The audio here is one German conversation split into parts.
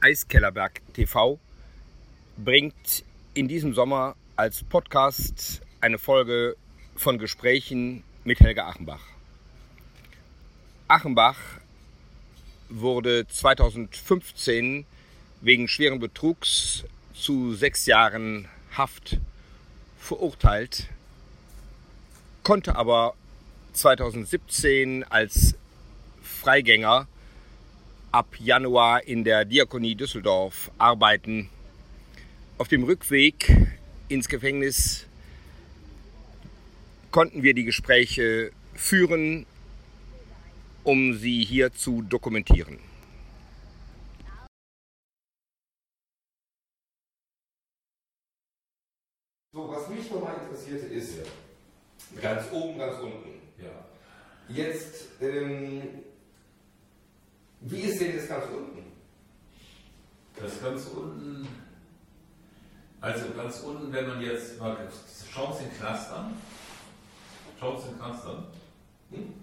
Eiskellerberg TV bringt in diesem Sommer als Podcast eine Folge von Gesprächen mit Helga Achenbach. Achenbach wurde 2015 wegen schweren Betrugs zu sechs Jahren Haft verurteilt, konnte aber 2017 als Freigänger ab Januar in der Diakonie Düsseldorf arbeiten. Auf dem Rückweg ins Gefängnis konnten wir die Gespräche führen, um sie hier zu dokumentieren. So, was mich nochmal interessierte ist, ganz oben, ganz unten. Ja. Jetzt, ähm, wie ist denn das ganz unten? Das ganz unten, also ganz unten, wenn man jetzt mal, schauen Sie den Knast an. Schauen Sie den Knast an. Hm?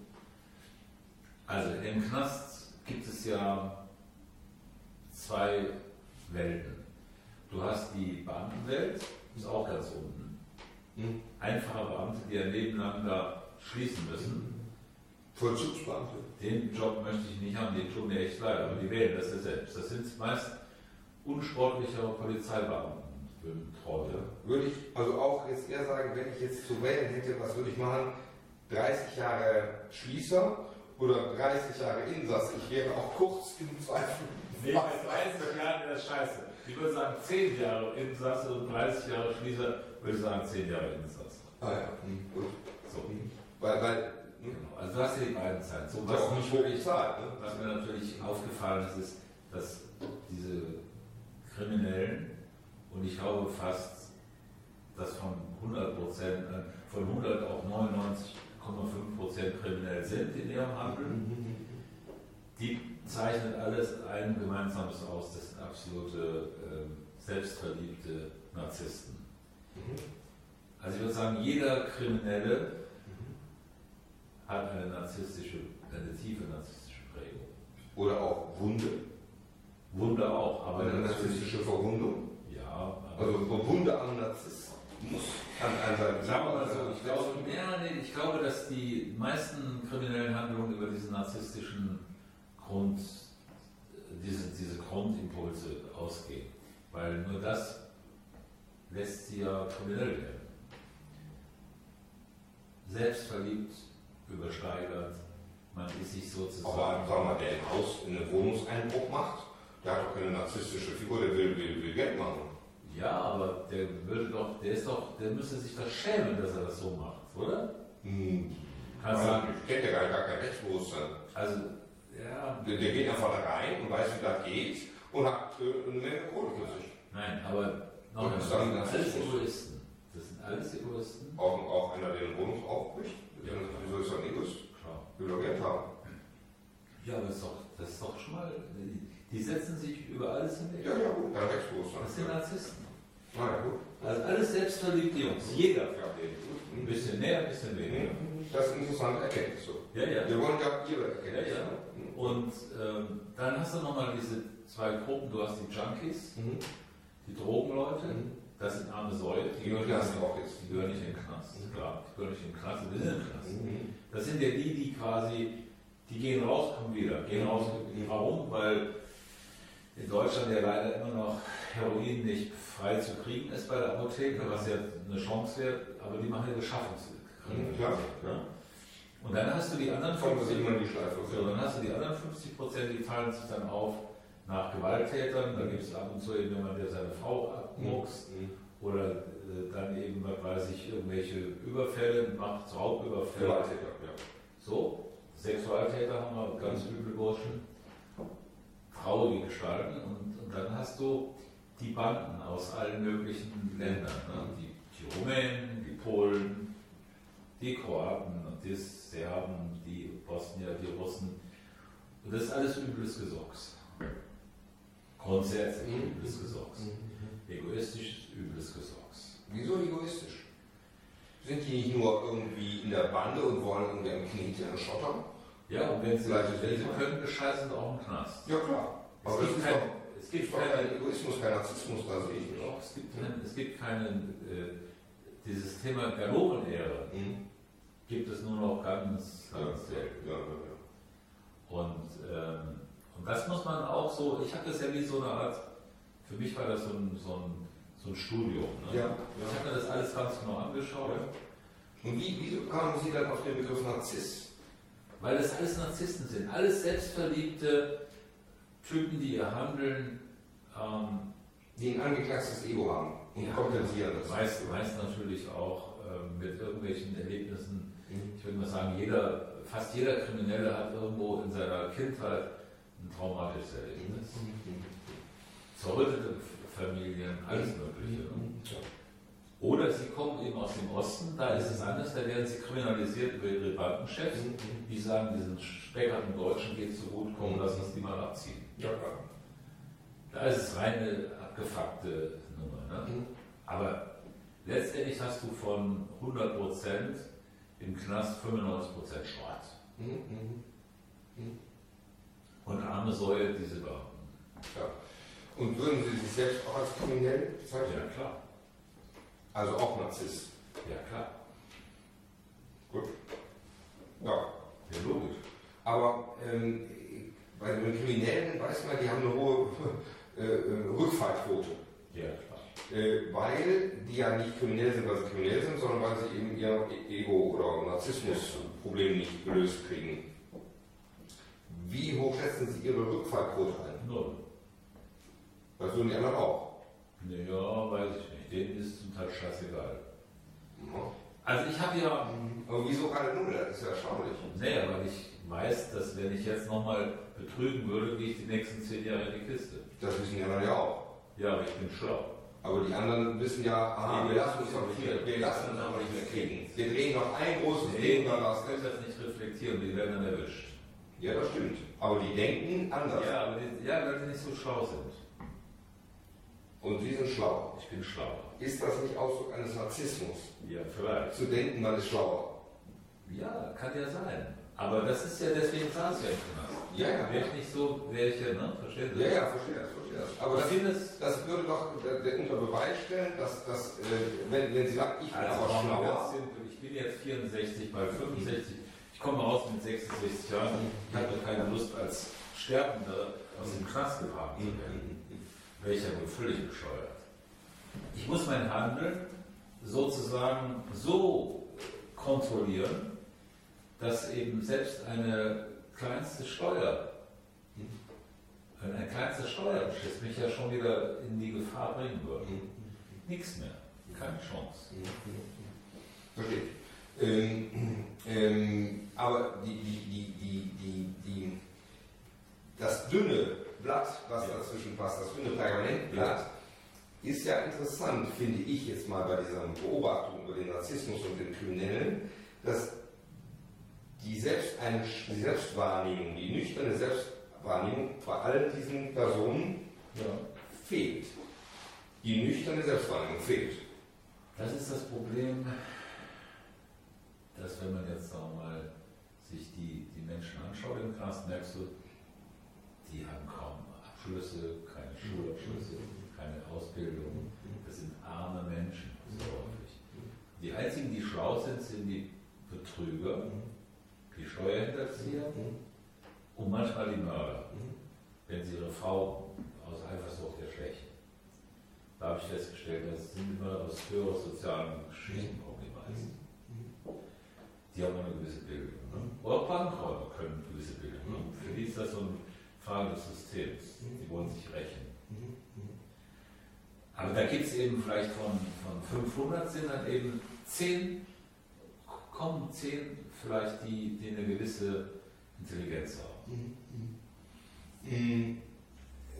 Also im Knast gibt es ja zwei Welten. Du hast die Beamtenwelt, ist auch ganz unten. Hm? Einfache Beamte, die lang da schließen müssen. Vollzugsbeamte. Den Job möchte ich nicht haben, den tut mir echt leid, aber die wählen das ja selbst. Das sind meist unsportliche Polizeibeamten, Würde ich also auch jetzt eher sagen, wenn ich jetzt zu wählen hätte, was würde ich machen? 30 Jahre Schließer oder 30 Jahre Insass? Ich wäre auch kurz im Zweifel. Nee, bei 30 Jahren wäre das scheiße. Ich würde sagen 10 Jahre Insasse und 30 Jahre Schließer, würde ich sagen 10 Jahre Insasse. Ah ja, hm, gut. So. Weil, weil. Also du hast ja die beiden Zeiten. So, das was, auch nicht wirklich Zeit. Ne? was mir natürlich aufgefallen ist, ist, dass diese Kriminellen, und ich glaube fast, dass von 100 Prozent, äh, von 100 auch 99,5 Prozent kriminell sind in ihrem Handeln, Mhm. die zeichnet alles ein Gemeinsames aus. Das sind absolute ähm, selbstverliebte Narzissten. Mhm. Also ich würde sagen, jeder Kriminelle hat eine narzisstische, eine tiefe narzisstische Prägung. Oder auch Wunde. Wunde auch, aber Eine narzisstische Verwundung. ja, Also Wunde am Narzissmus kann ein sein. sagen wir mal so, ich glaube, ja, nee, ich glaube, dass die meisten kriminellen Handlungen über diesen narzisstischen Grund, diese, diese Grundimpulse ausgehen. Weil nur das lässt sie ja kriminell werden. Selbstverliebt, übersteigert, man ist sich Aber sozusagen. sagen wir mal, der ein Haus in einen Wohnungseinbruch macht, der hat doch keine narzisstische Figur, der will, will, will Geld machen. Ja, aber der würde doch, der ist doch, der müsste sich doch schämen, dass er das so macht, oder? Hm. Kannst du, ich kenne ja gar, gar kein Rechtsbewusstsein. also, ja, Der, der geht einfach da rein und weiß, wie das geht und hat äh, eine Menge Kohle für sich. nein, aber noch das sind alles. Egoisten. Das sind alles Egoisten. Auch, auch einer, der eine Wohnung aufbricht, wieso ist Egoist? Klar. Will doch Geld haben. Ja, aber das ist doch, das ist doch schon mal, die, setzen sich über alles hinweg. Ja, ja, gut, kein Rechtsbewusstsein. Das sind Narzissten. Na ja, gut. Also alles selbstverliebte Jungs. Jeder. Ja, okay. Ein bisschen mehr, ein bisschen weniger. Das ist interessante Erkenntnis so. Ja, ja. Wir wollen ja ihre Erkenntnis. Ja, ja. ne? Und ähm, dann hast du nochmal diese zwei Gruppen. Du hast die Junkies, Mhm. die Drogenleute. Mhm. Das sind arme Säue. Die gehören auch jetzt. Die gehören nicht in den Knast, Mhm. klar. Die gehören nicht in den Knast, die sind im Knast. Mhm. Das sind ja die, die quasi, die gehen raus, kommen wieder. Gehen Mhm. raus, warum? Weil in Deutschland ja leider immer noch Heroin nicht frei zu kriegen ist bei der Apotheke, was ja eine Chance wäre, aber die machen ja Beschaffungskrieg. Mhm, klar, klar. Und dann hast du die anderen Kommen wir 50 immer in die Schleife. so, dann hast du die anderen 50 Prozent, die fallen sich dann auf nach Gewalttätern. Da gibt es ab und zu eben jemand, der seine Frau abmuckst. Mhm. Oder äh, dann eben, was weiß ich, irgendwelche Überfälle macht, Raubüberfälle. Gewalttäter, ja. So, Sexualtäter haben wir, ganz üble Burschen. Traurige Gestalten. Und, und dann hast du die Banden aus allen möglichen Ländern. Ne? Die, die Rumänen, die Polen, die Kroaten, die Serben, die Bosnier, die Russen. Und das ist alles übles Gesocks. Grundsätzlich Mhm. übles Gesocks. Egoistisches, übles Gesocks. Wieso egoistisch? Sind die nicht nur irgendwie in der Bande und wollen irgendwie am Knete und schottern? Ja, und wenn sie, wenn sie nicht. können, bescheißen sie auch im Knast. Ja, klar. Es gibt, kein, doch. es gibt Ist doch keine, kein Egoismus, kein Narzissmus, da sehe ich Doch, es gibt, kein, es gibt keinen, äh, dieses Thema Ganovenehre Mhm. gibt es nur noch ganz, ganz selten. Ja, ja, ja. Und, ähm, und das muss man auch so, ich habe das ja wie so eine Art, für mich war das so ein, so ein, so ein Studium. Ne? Ja, Ich habe mir das alles ganz genau angeschaut, Und wie, wieso kamen Sie dann auf den Begriff Narzisst? weil das alles Narzissten sind, alles selbstverliebte Typen, die ihr Handeln ähm, Die ein angeklagstes Ego haben und Ja. kompensieren das. meist, meist natürlich auch ähm, mit irgendwelchen Erlebnissen. Mhm. Ich würde mal sagen, jeder, fast jeder Kriminelle hat irgendwo in seiner Kindheit ein traumatisches Erlebnis. Zerrüttete Familien, alles Mögliche. Ne? Oder sie kommen eben aus dem Osten, da ist es anders, da werden sie kriminalisiert über ihre Bankenchefs, die sagen, diesen speckerten Deutschen geht so gut, komm, lass uns die mal abziehen. Ja, klar. Da ist es reine abgefuckte Nummer. Ne? Mhm. Aber letztendlich hast du von 100% im Knast 95% Schrott. Mhm, mhm. Und arme Säue, diese Beamten. Ja. Und würden Sie sich selbst auch als kriminell bezeichnen? Ja, klar. Also auch Narzisst. Ja, klar. Gut. Ja. Ja, logisch. Aber ähm, bei den Kriminellen weiß man, die haben eine hohe äh, äh, Rückfallquote. Ja, klar. Äh, weil die ja nicht kriminell sind, weil sie kriminell sind, sondern weil sie eben ihr Ego- oder Narzissmusproblem nicht gelöst kriegen. Wie hoch schätzen Sie Ihre Rückfallquote ein? Null. Das würden die anderen auch. Ja, weiß ich nicht. Denen ist zum Teil scheißegal. Ja. Also ich habe ja, Aber wieso keine Null? Das ist ja erstaunlich. naja, weil ich weiß, dass wenn ich jetzt nochmal betrügen würde, gehe ich die nächsten zehn Jahre in die Kiste. Das wissen die anderen ja auch. Ja, aber ich bin schlau. Aber die anderen wissen ja, aha, Nee, wir wir lassen uns doch reflektieren. wir lassen uns aber nicht mehr kriegen. Wir drehen noch ein großes Nee, Ding oder was. können das nicht reflektieren, die werden dann erwischt. Ja, das stimmt. Aber die denken anders. Ja, aber die, ja, weil die nicht so schlau sind. Und sie sind schlau. Ich bin schlauer. Ist das nicht Ausdruck eines Narzissmus? Ja, vielleicht. Zu denken, man ist schlauer. Ja, kann ja sein. Aber das ist ja deswegen saß ja. Ja, ja. Wäre ich nicht so, wäre ich ja, ne? Verstehen Sie? Ja, ja, verstehe das, verstehe das. Aber das, es. das würde doch unter Beweis stellen, dass, dass äh, wenn, wenn Sie sagen, ich bin Also, aber schlauer. simpel. ich bin jetzt 64, bei 65. Ich komme raus mit 66 Jahren. Ich habe keine Lust, als Sterbender aus dem Knast gebracht zu werden. Ja wohl völlig bescheuert. Ich muss mein Handeln sozusagen so kontrollieren, dass eben selbst eine kleinste Steuer, ein, ein kleinster Steuerschiss mich ja schon wieder in die Gefahr bringen würde. Nichts mehr, keine Chance. Verstehe. Ähm, ähm, aber die, die, die, das dünne Blatt, was Ja. dazwischen passt, das dünne Pergamentblatt, ist ja interessant, finde ich jetzt mal bei dieser Beobachtung über den Narzissmus und den Kriminellen, dass die, Selbst die Selbstwahrnehmung, die nüchterne Selbstwahrnehmung bei all diesen Personen Ja. fehlt. Die nüchterne Selbstwahrnehmung fehlt. Das ist das Problem, dass wenn man jetzt sagen mal sich die, die Menschen anschaut im Knast, merkst du, die haben kaum Abschlüsse, keine Schulabschlüsse, keine Ausbildung. Das sind arme Menschen, so häufig. Die einzigen, die schlau sind, sind die Betrüger, die Steuerhinterzieher und manchmal die Mörder, wenn sie ihre Frau aus Eifersucht erschwächen. Da habe ich festgestellt, das sind immer aus höherer sozialen Schichten kommen die meisten. Die haben eine gewisse Bildung. Ne? Oder Bankräuber können eine gewisse Bildung. Ne? Für die ist das so eine Frage des Systems. Die wollen sich rächen. Aber da gibt es eben vielleicht von, von 500 sind dann eben 10, kommen 10 vielleicht, die, die eine gewisse Intelligenz haben.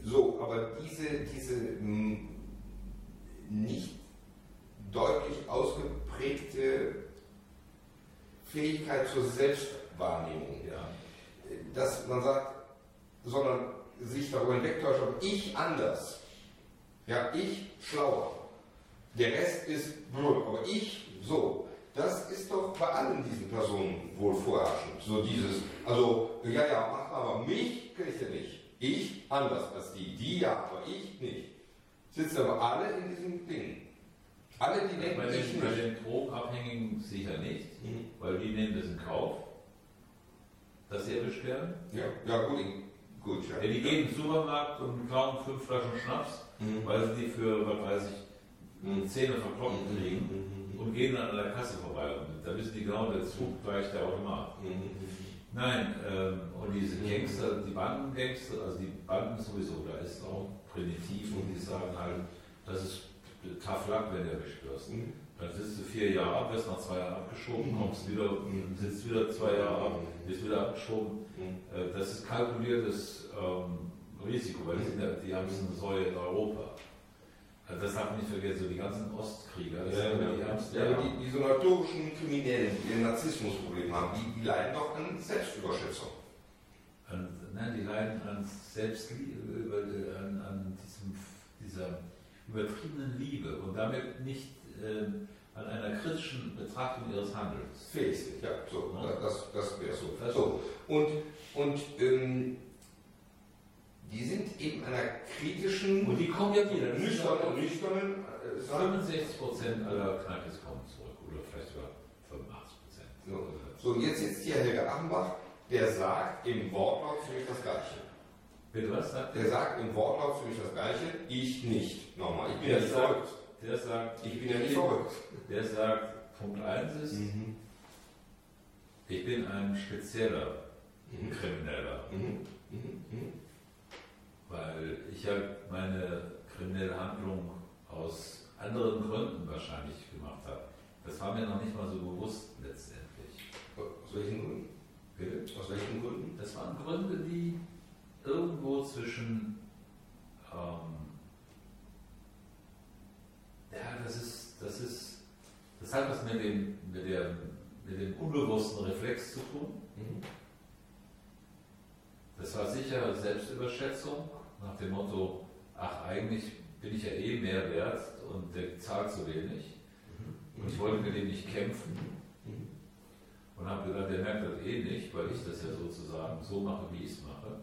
So, aber diese, diese mm, nicht deutlich ausgeprägte Fähigkeit zur Selbstwahrnehmung, Ja. dass man sagt, sondern sich darüber hinwegtäuscht, aber ich anders, ja, ich schlauer, der Rest ist blöd, aber ich so. Das ist doch bei allen diesen Personen wohl vorherrschend. So dieses, also, ja, ja, mach mal, aber mich kriegt ihr nicht. Ich anders als die. Die ja, aber ich nicht. Sitzen aber alle in diesem Ding. Alle, die denken, Bei ich den, bei nicht. den Drogenabhängigen sicher nicht, Mhm. weil die nehmen das in Kauf, dass sie erwischt werden. Ja, ja gut, ich- gut, ja. Ja, die gehen in den Supermarkt und klauen fünf Flaschen Schnaps, Mhm. weil sie die für, was weiß ich, Mhm. Zähne verkloppt kriegen Mhm. und gehen dann an der Kasse vorbei. Und da wissen die genau, der Zug gleich der Automat. Mhm. Nein, ähm, und diese Gangster, die Bandengangster, also die Banden sowieso, da ist auch primitiv und die sagen halt, das ist tough luck, wenn du wirst. Mhm. Dann sitzt du vier Jahre ab, wirst nach zwei Jahren abgeschoben, kommst wieder, sitzt wieder zwei Jahre ab, wirst wieder abgeschoben. Mhm. Äh, Das ist kalkuliertes ähm, Risiko, weil die, ja, die haben so eine Säule in Europa. Also das darf man nicht vergessen, so die ganzen Ostkrieger, das Ja, sind ja, die ärmsten. Ja, aber die, diese notorischen Kriminellen, die ein Narzissmusproblem haben, die, die leiden doch an Selbstüberschätzung. An, nein, die leiden an Selbstliebe, an, an diesem, dieser übertriebenen Liebe und damit nicht ähm, an einer kritischen Betrachtung ihres Handelns. Fähig sind, ja, so, Ja. das, das wäre so. Das- so. Und, und ähm, die sind eben einer kritischen, Und die kommen ja wieder. Nüchternen, nüchternen äh, Sache. 65 Prozent aller Knackis kommen zurück oder vielleicht sogar 85 Prozent. So. so, und jetzt sitzt hier Helge Achenbach, der sagt im Wortlaut ziemlich das Gleiche. Bitte was sagt Der sagt im Wortlaut ziemlich das Gleiche, ich nicht. Nochmal, ich bin ja Der nicht sagt- verrückt. Der sagt, Ich bin ja nicht verrückt. der sagt, Punkt 1 ist, Mhm. ich bin ein spezieller Mhm. Krimineller, Mhm. Mhm. Mhm. weil ich ja meine kriminelle Handlung aus anderen Gründen wahrscheinlich gemacht habe. Das war mir noch nicht mal so bewusst letztendlich. Aus welchen Gründen? Bitte? Aus welchen Gründen? Das waren Gründe, die irgendwo zwischen, ähm, ja, das ist, das ist, das hat was mit dem, mit dem, mit dem unbewussten Reflex zu tun. Mhm. Das war sicher Selbstüberschätzung nach dem Motto, ach eigentlich bin ich ja eh mehr wert und der zahlt zu wenig und ich wollte mit dem nicht kämpfen Mhm. und habe gedacht, der merkt das eh nicht, weil ich das ja sozusagen so mache, wie ich es mache,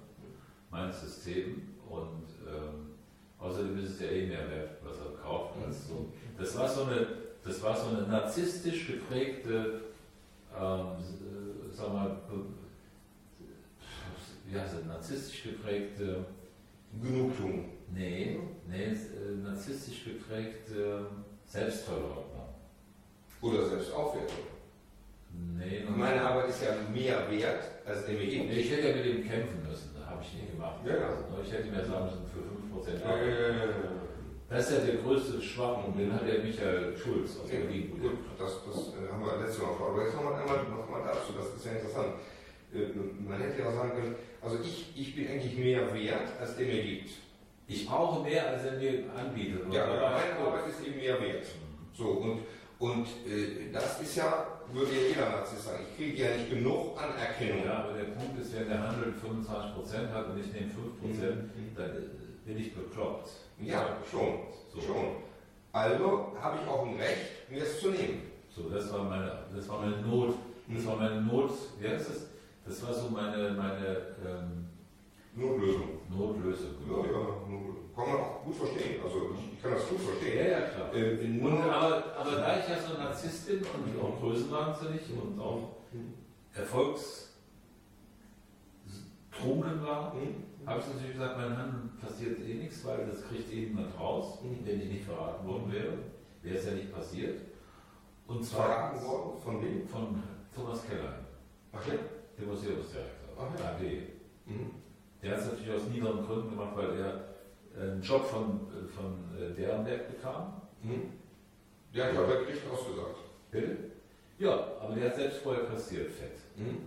mein System und ähm, außerdem ist es ja eh mehr wert, was er kauft. Als so. Das war so eine, das war so eine narzisstisch geprägte, ähm, äh, sag mal, wie heißt es, narzisstisch geprägte, Genugtuung. nee, nee, äh, narzisstisch geprägte Selbstverleugnung. Oder Selbstaufwertung. Nee, Meine Arbeit ist ja mehr wert, als mir gibt. Ich hätte ja mit ihm kämpfen müssen, das habe ich nie gemacht. Ja, ja. Ich hätte mir sagen müssen, für 5% Ja, ja, ja, ja. Das ist ja der größte Schwachpunkt, den hat ja Michael Schulz aus Okay, Berlin. gut, das, das äh, haben wir letztes Mal vor. Aber jetzt noch einmal, noch mal dazu, das ist ja interessant. Äh, Man hätte ja auch sagen können, also ich, ich bin eigentlich mehr wert, als der mir gibt. Ich brauche mehr, als er mir anbietet. Ja, meine Arbeit ist eben mehr wert. So, und, und äh, das ist ja, würde ja jeder Narzisst sagen, ich kriege ja nicht genug Anerkennung. Ja, aber der Punkt ist, wenn der Handel 25% hat und ich nehme 5%, Mhm. dann äh, bin ich bekloppt. Ja, schon, So. schon. Also habe ich auch ein Recht, mir es zu nehmen. So, das war meine, das war meine Not. Das war meine Not, wie heißt das? Das war so meine, meine ähm, Notlösung. Notlösung. Ja, ja, Notlösung. Kann man auch gut verstehen. Also ich, ich kann das gut Ja, verstehen. ja, klar. Äh, Und, nur, aber, aber da ich ja so Narzisst bin und auch größenwahnsinnig und auch erfolgstrunken war, Hm? habe ich natürlich gesagt, mein Handeln passiert eh nichts, weil das kriegt eh niemand raus, Mhm. wenn ich nicht verraten worden wäre. Wäre es ja nicht passiert. Und verraten zwar worden von wem? von Thomas Keller, Ach ja. dem Museumsdirektor, Ach ja. AD. Mhm. Der hat es natürlich aus niederen Gründen gemacht, weil er einen Job von, von äh, Derenberg bekam. Mhm. Ja, ich habe der Gericht ausgesagt. Bitte? Ja, aber der hat selbst vorher kassiert, fett. Mhm.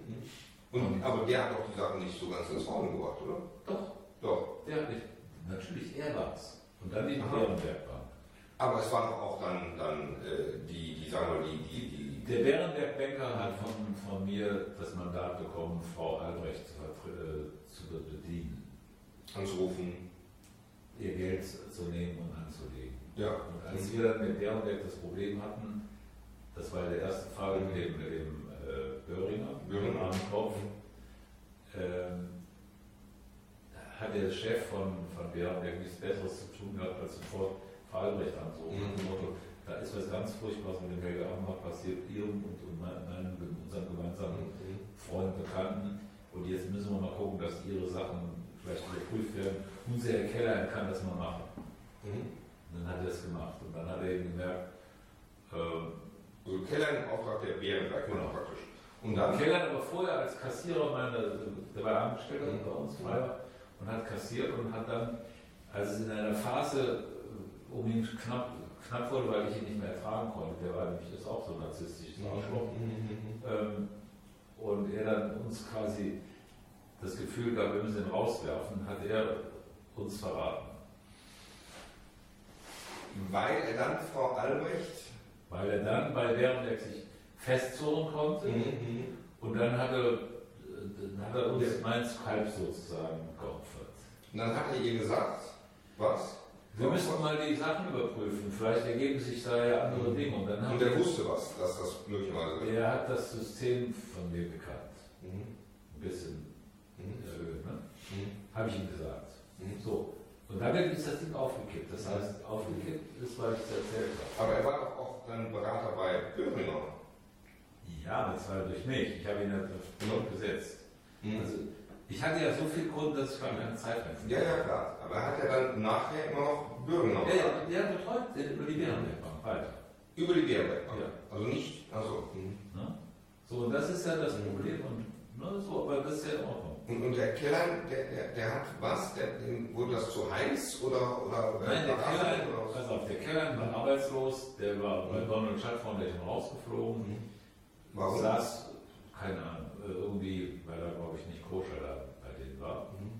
Und, aber der hat doch die Sachen nicht so ganz ins Rollen gebracht, oder? Doch, Doch. der hat nicht. Natürlich, er war es. Und dann die Aha. Bärenberg-Bank. Aber es waren auch dann, dann äh, die, die, sagen wir, die, die, die, Der Bärenberg-Banker hat von, von mir das Mandat bekommen, Frau Albrecht zu, äh, zu be- bedienen, anzurufen. Ihr Geld zu nehmen und anzulegen. Ja. Und als wir dann mit Bärenberg das Problem hatten, das war der erste Fall mit dem, mit dem äh, Böhringer, Böhringer. Armenkopf, ähm, da hat der Chef von, von Bärenberg nichts Besseres zu tun gehabt, als sofort Albrecht anzurufen. Mhm. Da ist was ganz Furchtbares mit dem Helge Abendbach passiert, ihrem und, und meinem, unseren gemeinsamen mhm. Freunden, Bekannten. Und jetzt müssen wir mal gucken, dass ihre Sachen vielleicht überprüft werden. Unser Herr Keller kann das mal machen. Mhm. Dann hat er es gemacht. Und dann hat er eben gemerkt, äh, also Keller im Auftrag der Bärenberg genau. praktisch. Und dann Keller aber vorher als Kassierer, meine, der war Angestellter mhm. bei uns, Freier, und hat kassiert und hat dann, als es in einer Phase um ihn knapp, knapp wurde, weil ich ihn nicht mehr ertragen konnte, der war nämlich das auch so narzisstisches mhm. Arschloch, mhm. ähm, und er dann uns quasi das Gefühl gab, wir müssen ihn rauswerfen, hat er uns verraten. Weil er dann Frau Albrecht weil er dann bei Bärenberg sich festzurren konnte mhm. und dann hat er, dann hat er uns ja. mein Skype sozusagen geopfert. Und dann hat er ihr gesagt, was? Wir müssen mal die Sachen überprüfen. Vielleicht ergeben sich da ja andere mhm. Dinge. Und, dann und er wusste was, dass das möglicherweise. Er hat das System von mir gekannt. Mhm. Ein bisschen mhm. erhöht. Ne? Mhm. Habe ich ihm gesagt. Mhm. So. Und damit ist das Ding aufgekippt. Das heißt, aufgekippt ist, weil ich es erzählt habe. Aber er war doch auch dann Berater bei Böhringer. Ja, das war durch mich. Ich habe ihn ja auf gesetzt. Mhm. Also, ich hatte ja so viel Grund, dass ich gar keine Zeit mehr Ja, ja, klar. Aber er hat ja dann nachher immer noch Böhringer Ja, ja, der betreut über die Bärenbergbank weiter. Über die Bärenbergbank? Ja. Also nicht, also. Mh. So, und das ist ja das Problem. Und ne, so, aber das ist ja in Ordnung. Und, und der Keller, der, der, der, hat was? Der, dem wurde das zu heiß oder, oder Nein, der Keller, pass auf, der Keller war arbeitslos, der war bei mhm. Donald Trump Foundation rausgeflogen. Mhm. Warum? Saß, keine Ahnung, äh, irgendwie, weil er glaube ich nicht koscher da bei denen war. Mhm.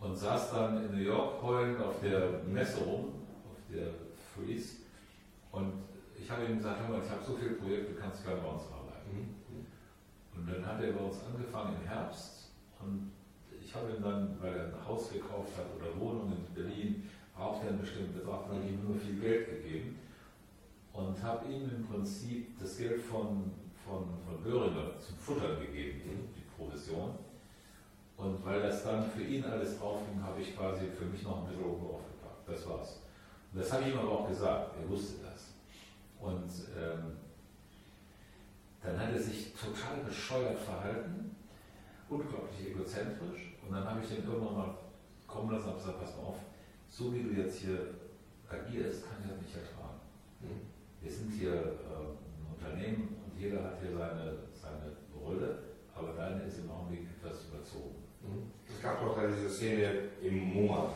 Und saß dann in New York heulend auf der Messe rum, auf der Freeze. Und ich habe ihm gesagt, hör mal, ich habe so viele Projekte, du kannst gerne bei uns arbeiten. Mhm. Und dann hat er bei uns angefangen im Herbst und ich habe ihm dann, weil er ein Haus gekauft hat oder Wohnung in Berlin, er einen bestimmten Betrag, dann ihm nur viel Geld gegeben und habe ihm im Prinzip das Geld von, von, von Böhringer zum Futtern gegeben, die, Provision. Und weil das dann für ihn alles draufging, habe ich quasi für mich noch ein bisschen oben draufgepackt. Das war's. Und das habe ich ihm aber auch gesagt, er wusste das. Und ähm, dann hat er sich total bescheuert verhalten unglaublich egozentrisch. Und dann habe ich den irgendwann mal kommen lassen und gesagt, pass mal auf, so wie du jetzt hier agierst, kann ich das nicht ertragen. Mhm. Wir sind hier äh, ein Unternehmen und jeder hat hier seine, seine Rolle, aber deine ist im Augenblick etwas überzogen. Mhm. Es gab doch diese Szene im MoMA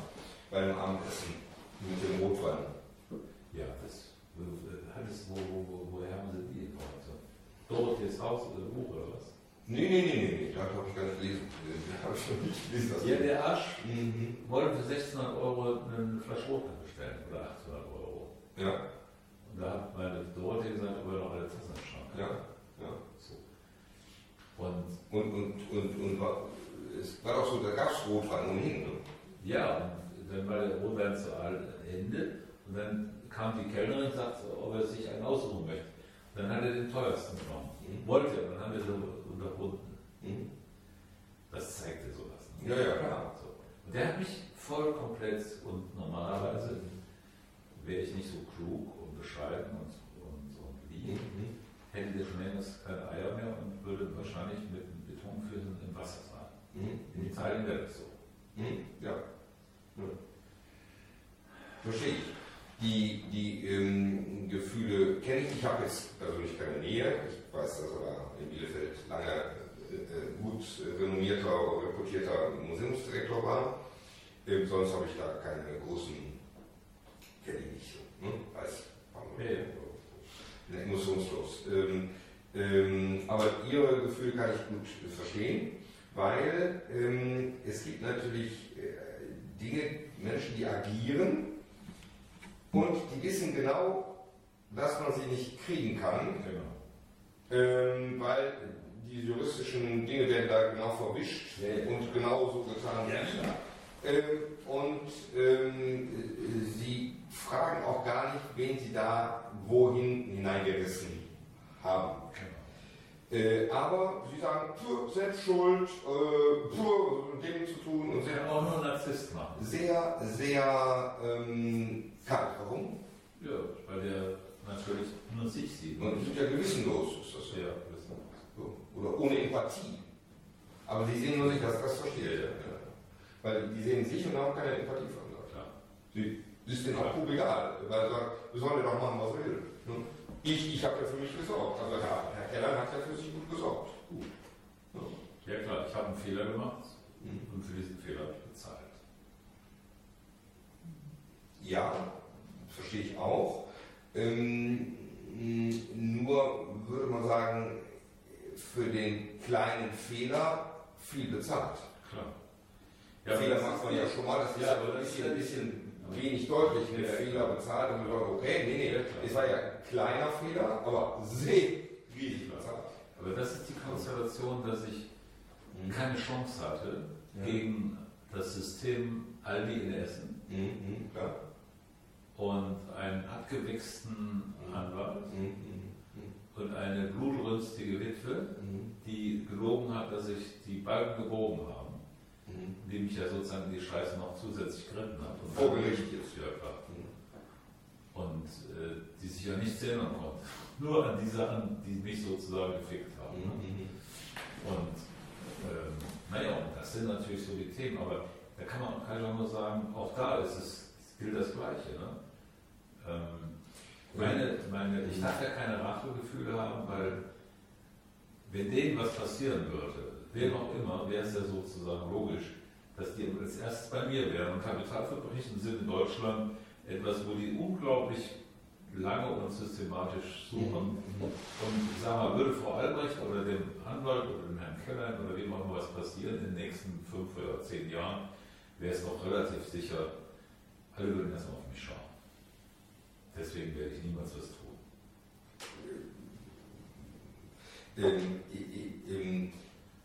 beim Abendessen mit dem Rotwein. Ja, das hattest, wo, wo, wo, woher haben Sie die Information? Dorothees Haus oder Buch oder was? Nee, nee, nee, nee, nee. da habe ich gar nicht gelesen. Da habe ich noch nicht gelesen. Ja, der Arsch mhm. wollte für 1600 Euro eine Flasche Rotwein bestellen oder 800 Euro. Ja. Und da hat meine Dorothee gesagt, ob er noch Tassen im Schrank Ja, ja. So. Und, und, und, und, und war, es war auch so, da gab es Rotwein ohnehin. Ne? Ja, und dann war der Rotwein zu Ende und dann kam die Kellnerin und sagte, ob er sich einen aussuchen möchte. Dann hat er den teuersten genommen. Mhm. Wollte er, dann haben wir so unterbunden. Mhm. Das zeigte sowas. Ne? Ja, ja, klar. So. Und der hat mich voll komplett und normalerweise wäre ich nicht so klug und bescheiden und, und, und lieb, mhm. hätte der schon längst keine Eier mehr und würde wahrscheinlich mit einem Betonfüßen im Wasser sein. Mhm. In Italien wäre das so. Mhm. Ja. ja. Verstehe ich. Die, die ähm, Gefühle kenne ich. Ich habe jetzt persönlich keine Nähe. Ich weiß, dass er in Bielefeld lange äh, gut renommierter, reputierter Museumsdirektor war. Ähm, sonst habe ich da keine großen, kenne ich nicht so. Ne? Weiß, ja. ne, emotionslos. Ähm, ähm, aber Ihre Gefühle kann ich gut verstehen, weil ähm, es gibt natürlich äh, Dinge, Menschen, die agieren und die wissen genau, dass man sie nicht kriegen kann, genau. Ähm, weil die juristischen Dinge werden da genau verwischt ja, und genau so getan ja, ähm, und ähm, sie fragen auch gar nicht, wen sie da wohin hineingerissen haben. Äh, aber sie sagen, pur, selbst schuld, äh, pur, mit dem zu tun und sehr, auch nur Narzisst machen. sehr, sehr ähm, kalt. Warum? Ja, weil der natürlich nur sich sieht. Und die sind ja gewissenlos, ist das so. Ja, wissen. So. Oder ohne Empathie. Aber sie sehen nur sich, das, das verstehe ich. Ja, Ja. Weil die sehen sich und haben keine Empathie andere. Klar. Sie ist denen auch gut egal, weil sie sagen, wir sollen ja doch machen, was wir will. Ich, ich habe ja für mich gesorgt. Also Herr, Herr Keller hat ja für sich gut gesorgt. Gut. Ja. Ja klar, ich habe einen Fehler gemacht Mhm. und für diesen Fehler habe ich bezahlt. Ja, verstehe ich auch. Ähm, nur würde man sagen, für den kleinen Fehler viel bezahlt. Klar. Fehler das macht man ja schon mal, das ist Ja, ja aber ein bisschen, ja- bisschen wenig deutlich mit Ja. Fehler bezahlt und man sagt, okay, nee, nee, Ja, es war ja ein kleiner Fehler, aber sehr riesig bezahlt. Aber das ist die Konstellation, dass ich keine Chance hatte Ja. gegen das System Aldi in Essen Mhm, mhm, klar. Und einen abgewichsten Anwalt Mhm, und eine blutrünstige Witwe, mhm, die gelogen hat, dass ich die Balken gebogen habe, mhm, indem ich ja sozusagen die Scheiße noch zusätzlich geritten habe. Und Vor Gericht jetzt. Ja, klar. mhm. Und äh, die sich ja nichts erinnern konnte. Nur an die Sachen, die mich sozusagen gefickt haben. Ne? Mhm. Und ähm, naja, und das sind natürlich so die Themen, aber da kann man kann ich auch nur sagen, auch da ist es, gilt das Gleiche. Ne? Ähm, meine, meine, ich darf ja keine Rachegefühle haben, weil wenn denen was passieren würde, wem auch immer, wäre es ja sozusagen logisch, dass die als erstes bei mir wären. Und Kapitalverbrechen sind in Deutschland etwas, wo die unglaublich lange und systematisch suchen. Und ich sage mal, würde Frau Albrecht oder dem Anwalt oder dem Herrn Keller oder wem auch immer was passieren in den nächsten fünf oder zehn Jahren, wäre es doch relativ sicher, alle würden erstmal auf mich schauen. Deswegen werde ich niemals was tun. Ähm, ich, ähm,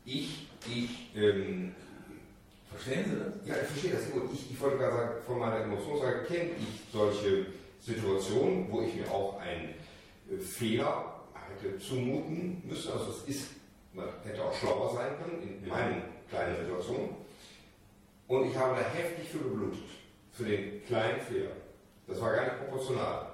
ich, ich, ähm, Verstehen Sie das? ja, ich verstehe das gut. Ich, ich wollte gerade sagen, von meiner Emotionsseite kenne ich solche Situationen, wo ich mir auch einen äh, Fehler hätte zumuten müssen. Also es ist, man hätte auch schlauer sein können in meinen kleinen Situationen. Und ich habe da heftig für geblutet, für den kleinen Fehler. Das war gar nicht proportional.